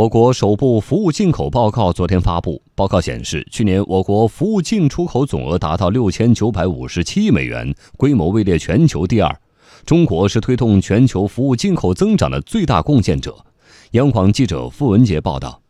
我国首部服务进口报告昨天发布。报告显示，去年我国服务进出口总额达到六千九百五十七亿美元，规模位列全球第二。中国是推动全球服务进口增长的最大贡献者。央广记者付文杰报道。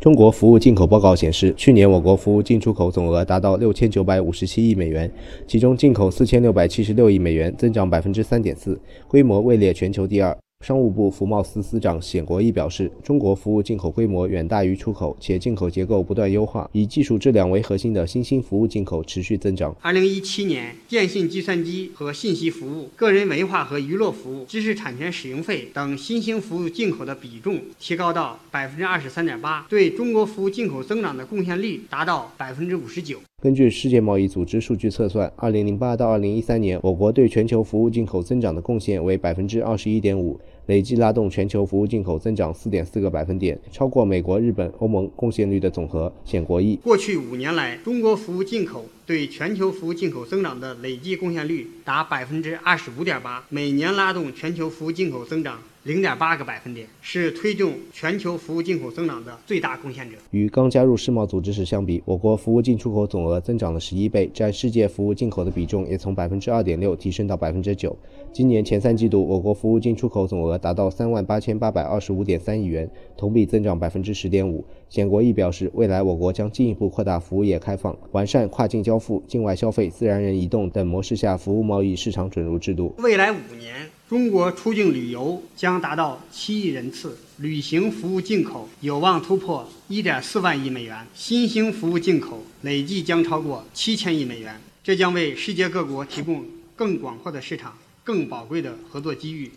中国服务进口报告显示，去年我国服务进出口总额达到六千九百五十七亿美元，其中进口四千六百七十六亿美元，增长百分之三点四，规模位列全球第二。商务部服贸司司长冼国义表示，中国服务进口规模远大于出口，且进口结构不断优化，以技术质量为核心的新兴服务进口持续增长。二零一七年，电信、计算机和信息服务、个人文化和娱乐服务、知识产权使用费等新兴服务进口的比重提高到百分之二十三点八，对中国服务进口增长的贡献率达到百分之五十九。根据世界贸易组织数据测算，二零零八到二零一三年，我国对全球服务进口增长的贡献为百分之二十一点五，累计拉动全球服务进口增长四点四个百分点，超过美国、日本、欧盟贡献率的总和。显国益，过去五年来，中国服务进口对全球服务进口增长的累计贡献率达百分之二十五点八，每年拉动全球服务进口增长。零点八个百分点，是推动全球服务进口增长的最大贡献者。与刚加入世贸组织时相比，我国服务进出口总额增长了十一倍，占世界服务进口的比重也从百分之二点六提升到百分之九。今年前三季度，我国服务进出口总额达到三万八千八百二十五点三亿元，同比增长百分之十点五。简国义表示，未来我国将进一步扩大服务业开放，完善跨境交付、境外消费、自然人移动等模式下服务贸易市场准入制度。未来五年。中国出境旅游将达到七亿人次，旅行服务进口有望突破一点四万亿美元，新兴服务进口累计将超过七千亿美元。这将为世界各国提供更广阔的市场、更宝贵的合作机遇。